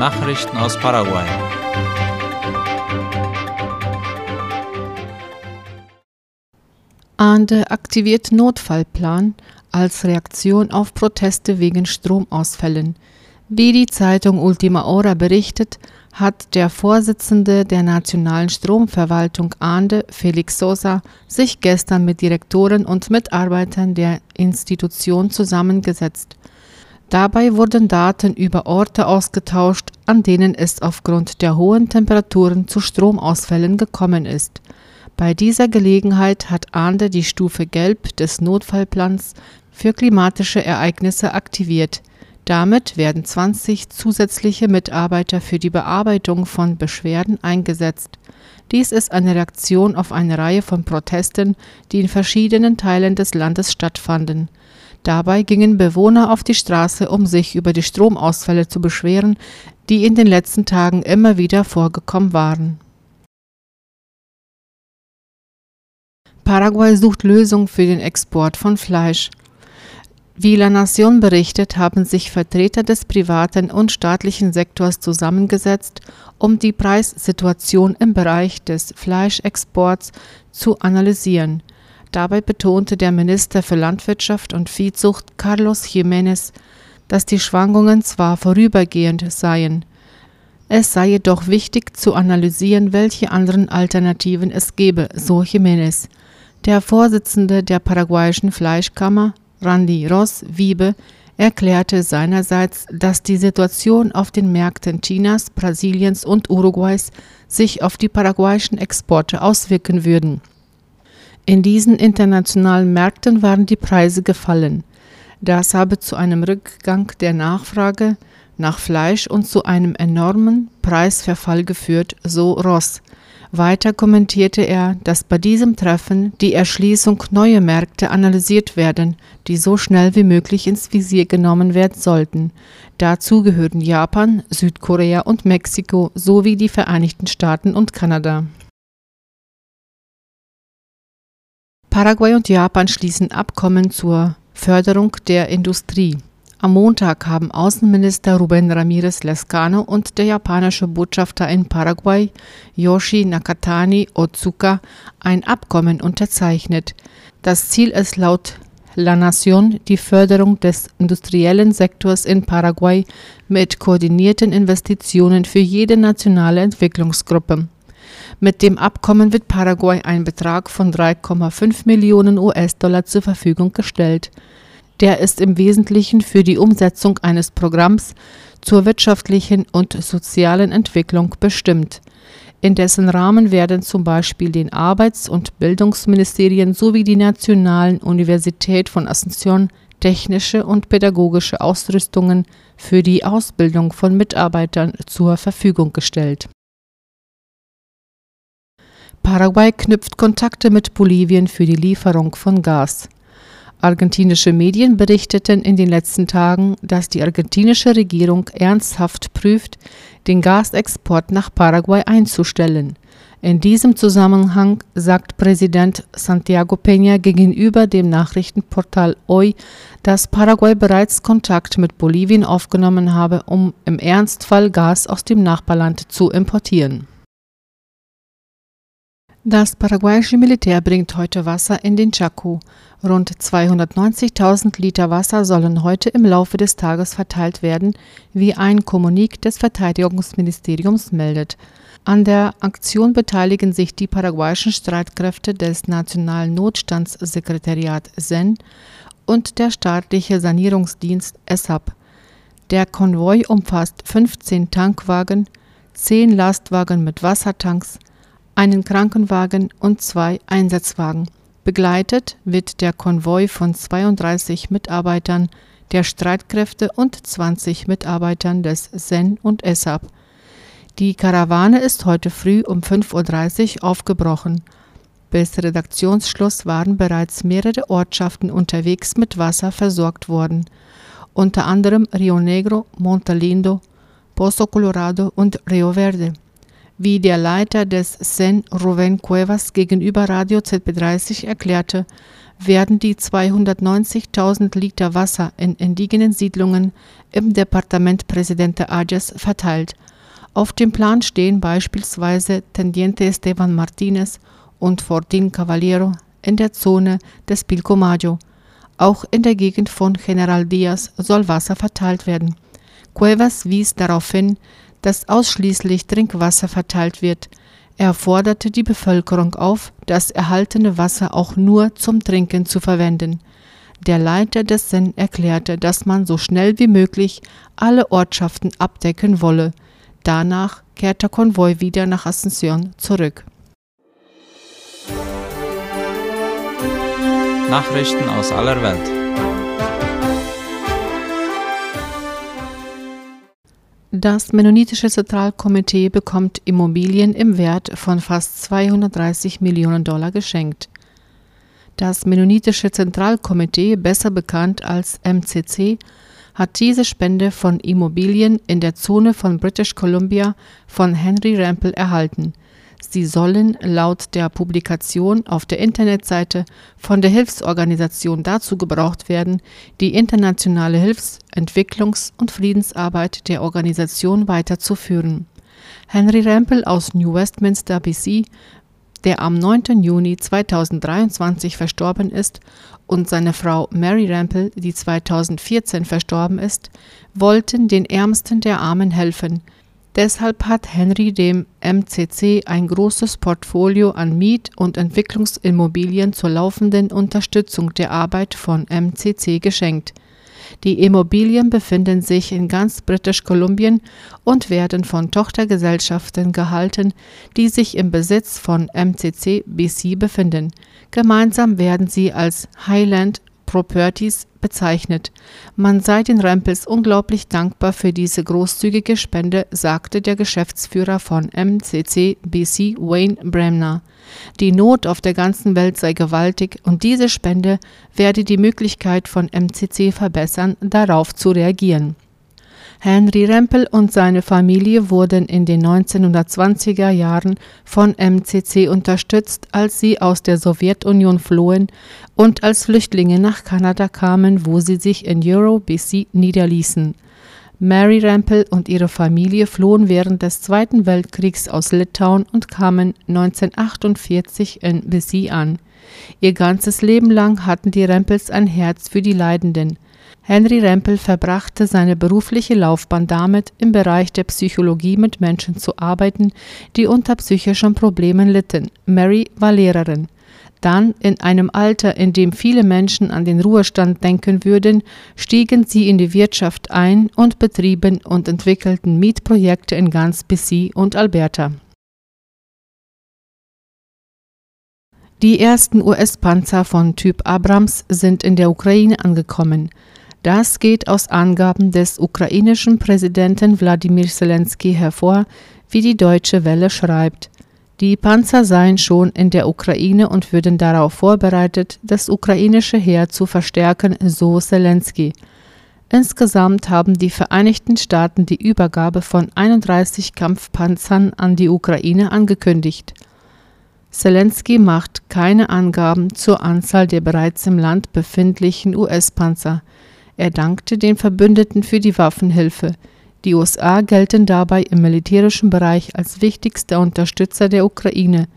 Nachrichten aus Paraguay. Ande aktiviert Notfallplan als Reaktion auf Proteste wegen Stromausfällen. Wie die Zeitung Ultima Hora berichtet, hat der Vorsitzende der Nationalen Stromverwaltung Ande, Felix Sosa, sich gestern mit Direktoren und Mitarbeitern der Institution zusammengesetzt. Dabei wurden Daten über Orte ausgetauscht, an denen es aufgrund der hohen Temperaturen zu Stromausfällen gekommen ist. Bei dieser Gelegenheit hat Ande die Stufe Gelb des Notfallplans für klimatische Ereignisse aktiviert. Damit werden 20 zusätzliche Mitarbeiter für die Bearbeitung von Beschwerden eingesetzt. Dies ist eine Reaktion auf eine Reihe von Protesten, die in verschiedenen Teilen des Landes stattfanden. Dabei gingen Bewohner auf die Straße, um sich über die Stromausfälle zu beschweren, die in den letzten Tagen immer wieder vorgekommen waren. Paraguay sucht Lösung für den Export von Fleisch. Wie La Nation berichtet, haben sich Vertreter des privaten und staatlichen Sektors zusammengesetzt, um die Preissituation im Bereich des Fleischexports zu analysieren. Dabei betonte der Minister für Landwirtschaft und Viehzucht Carlos Jiménez, dass die Schwankungen zwar vorübergehend seien, es sei jedoch wichtig zu analysieren, welche anderen Alternativen es gebe, so Jiménez. Der Vorsitzende der paraguayischen Fleischkammer, Randy Ross Wiebe erklärte seinerseits, dass die Situation auf den Märkten Chinas, Brasiliens und Uruguays sich auf die paraguayischen Exporte auswirken würden. In diesen internationalen Märkten waren die Preise gefallen. Das habe zu einem Rückgang der Nachfrage nach Fleisch und zu einem enormen Preisverfall geführt, so Ross. Weiter kommentierte er, dass bei diesem Treffen die Erschließung neuer Märkte analysiert werden, die so schnell wie möglich ins Visier genommen werden sollten. Dazu gehören Japan, Südkorea und Mexiko sowie die Vereinigten Staaten und Kanada. Paraguay und Japan schließen Abkommen zur Förderung der Industrie. Am Montag haben Außenminister Ruben Ramirez Lescano und der japanische Botschafter in Paraguay, Yoshi Nakatani Otsuka, ein Abkommen unterzeichnet. Das Ziel ist laut La Nation die Förderung des industriellen Sektors in Paraguay mit koordinierten Investitionen für jede nationale Entwicklungsgruppe. Mit dem Abkommen wird Paraguay ein Betrag von 3,5 Millionen US-Dollar zur Verfügung gestellt. Der ist im Wesentlichen für die Umsetzung eines Programms zur wirtschaftlichen und sozialen Entwicklung bestimmt. In dessen Rahmen werden zum Beispiel den Arbeits- und Bildungsministerien sowie die Nationalen Universität von Asunción technische und pädagogische Ausrüstungen für die Ausbildung von Mitarbeitern zur Verfügung gestellt. Paraguay knüpft Kontakte mit Bolivien für die Lieferung von Gas. Argentinische Medien berichteten in den letzten Tagen, dass die argentinische Regierung ernsthaft prüft, den Gasexport nach Paraguay einzustellen. In diesem Zusammenhang sagt Präsident Santiago Peña gegenüber dem Nachrichtenportal Hoy, dass Paraguay bereits Kontakt mit Bolivien aufgenommen habe, um im Ernstfall Gas aus dem Nachbarland zu importieren. Das paraguayische Militär bringt heute Wasser in den Chaco. Rund 290.000 Liter Wasser sollen heute im Laufe des Tages verteilt werden, wie ein Kommunik des Verteidigungsministeriums meldet. An der Aktion beteiligen sich die paraguayischen Streitkräfte des Nationalen Notstandssekretariat SEN und der staatliche Sanierungsdienst ESAP. Der Konvoi umfasst 15 Tankwagen, 10 Lastwagen mit Wassertanks, einen Krankenwagen und zwei Einsatzwagen. Begleitet wird der Konvoi von 32 Mitarbeitern der Streitkräfte und 20 Mitarbeitern des SEN und ESAP. Die Karawane ist heute früh um 5.30 Uhr aufgebrochen. Bis Redaktionsschluss waren bereits mehrere Ortschaften unterwegs mit Wasser versorgt worden, unter anderem Rio Negro, Montalindo, Pozo Colorado und Rio Verde wie der Leiter des SEN Ruven Cuevas gegenüber Radio ZB30 erklärte, werden die 290.000 Liter Wasser in indigenen Siedlungen im Departement Presidente Ayes verteilt. Auf dem Plan stehen beispielsweise Tendiente Esteban Martinez und Fortin Cavaliero in der Zone des Pilcomayo. Auch in der Gegend von General Diaz soll Wasser verteilt werden. Cuevas wies darauf hin, dass ausschließlich Trinkwasser verteilt wird. Er forderte die Bevölkerung auf, das erhaltene Wasser auch nur zum Trinken zu verwenden. Der Leiter des Sen erklärte, dass man so schnell wie möglich alle Ortschaften abdecken wolle. Danach kehrt der Konvoi wieder nach Asunción zurück. Nachrichten aus aller Welt. Das Mennonitische Zentralkomitee bekommt Immobilien im Wert von fast 230 Millionen Dollar geschenkt. Das Mennonitische Zentralkomitee, besser bekannt als MCC, hat diese Spende von Immobilien in der Zone von British Columbia von Henry Rampel erhalten. Sie sollen laut der Publikation auf der Internetseite von der Hilfsorganisation dazu gebraucht werden, die internationale Hilfs-, Entwicklungs- und Friedensarbeit der Organisation weiterzuführen. Henry Rampel aus New Westminster, BC, der am 9. Juni 2023 verstorben ist, und seine Frau Mary Rampel, die 2014 verstorben ist, wollten den Ärmsten der Armen helfen – Deshalb hat Henry dem MCC ein großes Portfolio an Miet- und Entwicklungsimmobilien zur laufenden Unterstützung der Arbeit von MCC geschenkt. Die Immobilien befinden sich in ganz British Kolumbien und werden von Tochtergesellschaften gehalten, die sich im Besitz von MCC BC befinden. Gemeinsam werden sie als Highland Properties bezeichnet. Man sei den Rempels unglaublich dankbar für diese großzügige Spende, sagte der Geschäftsführer von MCC BC Wayne Bremner. Die Not auf der ganzen Welt sei gewaltig und diese Spende werde die Möglichkeit von MCC verbessern, darauf zu reagieren. Henry Rempel und seine Familie wurden in den 1920er Jahren von MCC unterstützt, als sie aus der Sowjetunion flohen und als Flüchtlinge nach Kanada kamen, wo sie sich in Euro BC niederließen. Mary Rempel und ihre Familie flohen während des Zweiten Weltkriegs aus Litauen und kamen 1948 in BC an. Ihr ganzes Leben lang hatten die Rempels ein Herz für die Leidenden – Henry Rempel verbrachte seine berufliche Laufbahn damit, im Bereich der Psychologie mit Menschen zu arbeiten, die unter psychischen Problemen litten. Mary war Lehrerin. Dann, in einem Alter, in dem viele Menschen an den Ruhestand denken würden, stiegen sie in die Wirtschaft ein und betrieben und entwickelten Mietprojekte in ganz BC und Alberta. Die ersten US-Panzer von Typ Abrams sind in der Ukraine angekommen. Das geht aus Angaben des ukrainischen Präsidenten Wladimir Zelensky hervor, wie die Deutsche Welle schreibt. Die Panzer seien schon in der Ukraine und würden darauf vorbereitet, das ukrainische Heer zu verstärken, so Zelensky. Insgesamt haben die Vereinigten Staaten die Übergabe von 31 Kampfpanzern an die Ukraine angekündigt. Zelensky macht keine Angaben zur Anzahl der bereits im Land befindlichen US-Panzer. Er dankte den Verbündeten für die Waffenhilfe. Die USA gelten dabei im militärischen Bereich als wichtigster Unterstützer der Ukraine.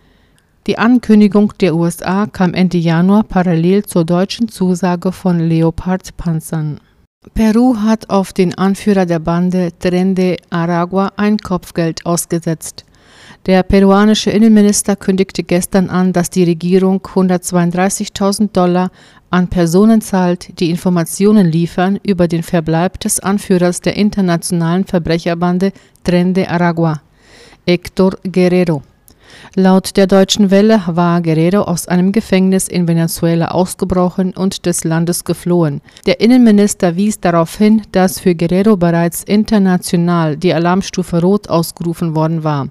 Die Ankündigung der USA kam Ende Januar parallel zur deutschen Zusage von Leopard-Panzern. Peru hat auf den Anführer der Bande Tren de Aragua ein Kopfgeld ausgesetzt. Der peruanische Innenminister kündigte gestern an, dass die Regierung 132.000 Dollar an Personen zahlt, die Informationen liefern über den Verbleib des Anführers der internationalen Verbrecherbande Tren de Aragua, Héctor Guerrero. Laut der Deutschen Welle war Guerrero aus einem Gefängnis in Venezuela ausgebrochen und des Landes geflohen. Der Innenminister wies darauf hin, dass für Guerrero bereits international die Alarmstufe Rot ausgerufen worden war.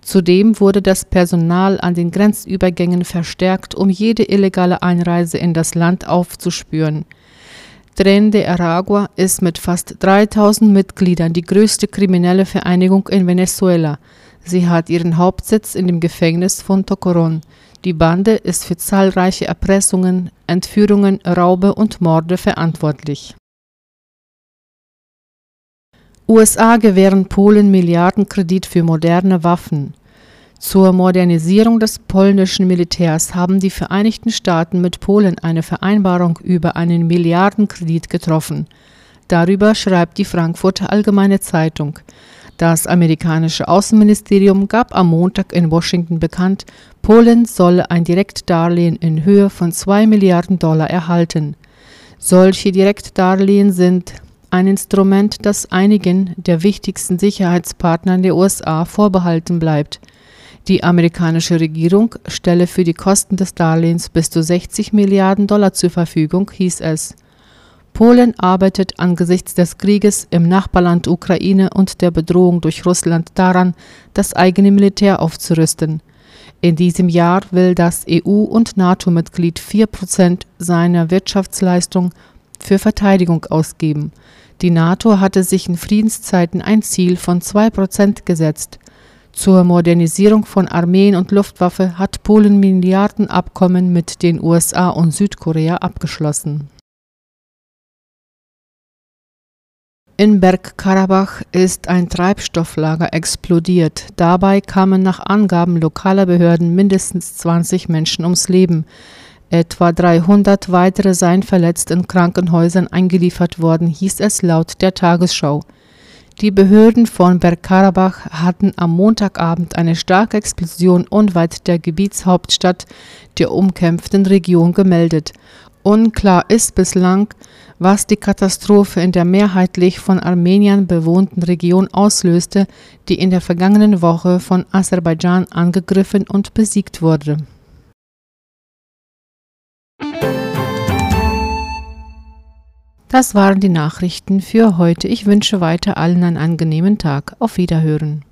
Zudem wurde das Personal an den Grenzübergängen verstärkt, um jede illegale Einreise in das Land aufzuspüren. Tren de Aragua ist mit fast 3000 Mitgliedern die größte kriminelle Vereinigung in Venezuela. Sie hat ihren Hauptsitz in dem Gefängnis von Tocoron. Die Bande ist für zahlreiche Erpressungen, Entführungen, Raube und Morde verantwortlich. USA gewähren Polen Milliardenkredit für moderne Waffen. Zur Modernisierung des polnischen Militärs haben die Vereinigten Staaten mit Polen eine Vereinbarung über einen Milliardenkredit getroffen. Darüber schreibt die Frankfurter Allgemeine Zeitung. Das amerikanische Außenministerium gab am Montag in Washington bekannt, Polen solle ein Direktdarlehen in Höhe von 2 Milliarden Dollar erhalten. Solche Direktdarlehen sind ein Instrument, das einigen der wichtigsten Sicherheitspartner der USA vorbehalten bleibt. Die amerikanische Regierung stelle für die Kosten des Darlehens bis zu 60 Milliarden Dollar zur Verfügung, hieß es. Polen arbeitet angesichts des Krieges im Nachbarland Ukraine und der Bedrohung durch Russland daran, das eigene Militär aufzurüsten. In diesem Jahr will das EU- und NATO-Mitglied 4% seiner Wirtschaftsleistung für Verteidigung ausgeben. Die NATO hatte sich in Friedenszeiten ein Ziel von 2% gesetzt. Zur Modernisierung von Armeen und Luftwaffe hat Polen Milliardenabkommen mit den USA und Südkorea abgeschlossen. In Bergkarabach ist ein Treibstofflager explodiert. Dabei kamen nach Angaben lokaler Behörden mindestens 20 Menschen ums Leben. Etwa 300 weitere seien verletzt in Krankenhäusern eingeliefert worden, hieß es laut der Tagesschau. Die Behörden von Bergkarabach hatten am Montagabend eine starke Explosion unweit der Gebietshauptstadt der umkämpften Region gemeldet. Unklar ist bislang, was die Katastrophe in der mehrheitlich von Armeniern bewohnten Region auslöste, die in der vergangenen Woche von Aserbaidschan angegriffen und besiegt wurde. Das waren die Nachrichten für heute. Ich wünsche weiter allen einen angenehmen Tag. Auf Wiederhören.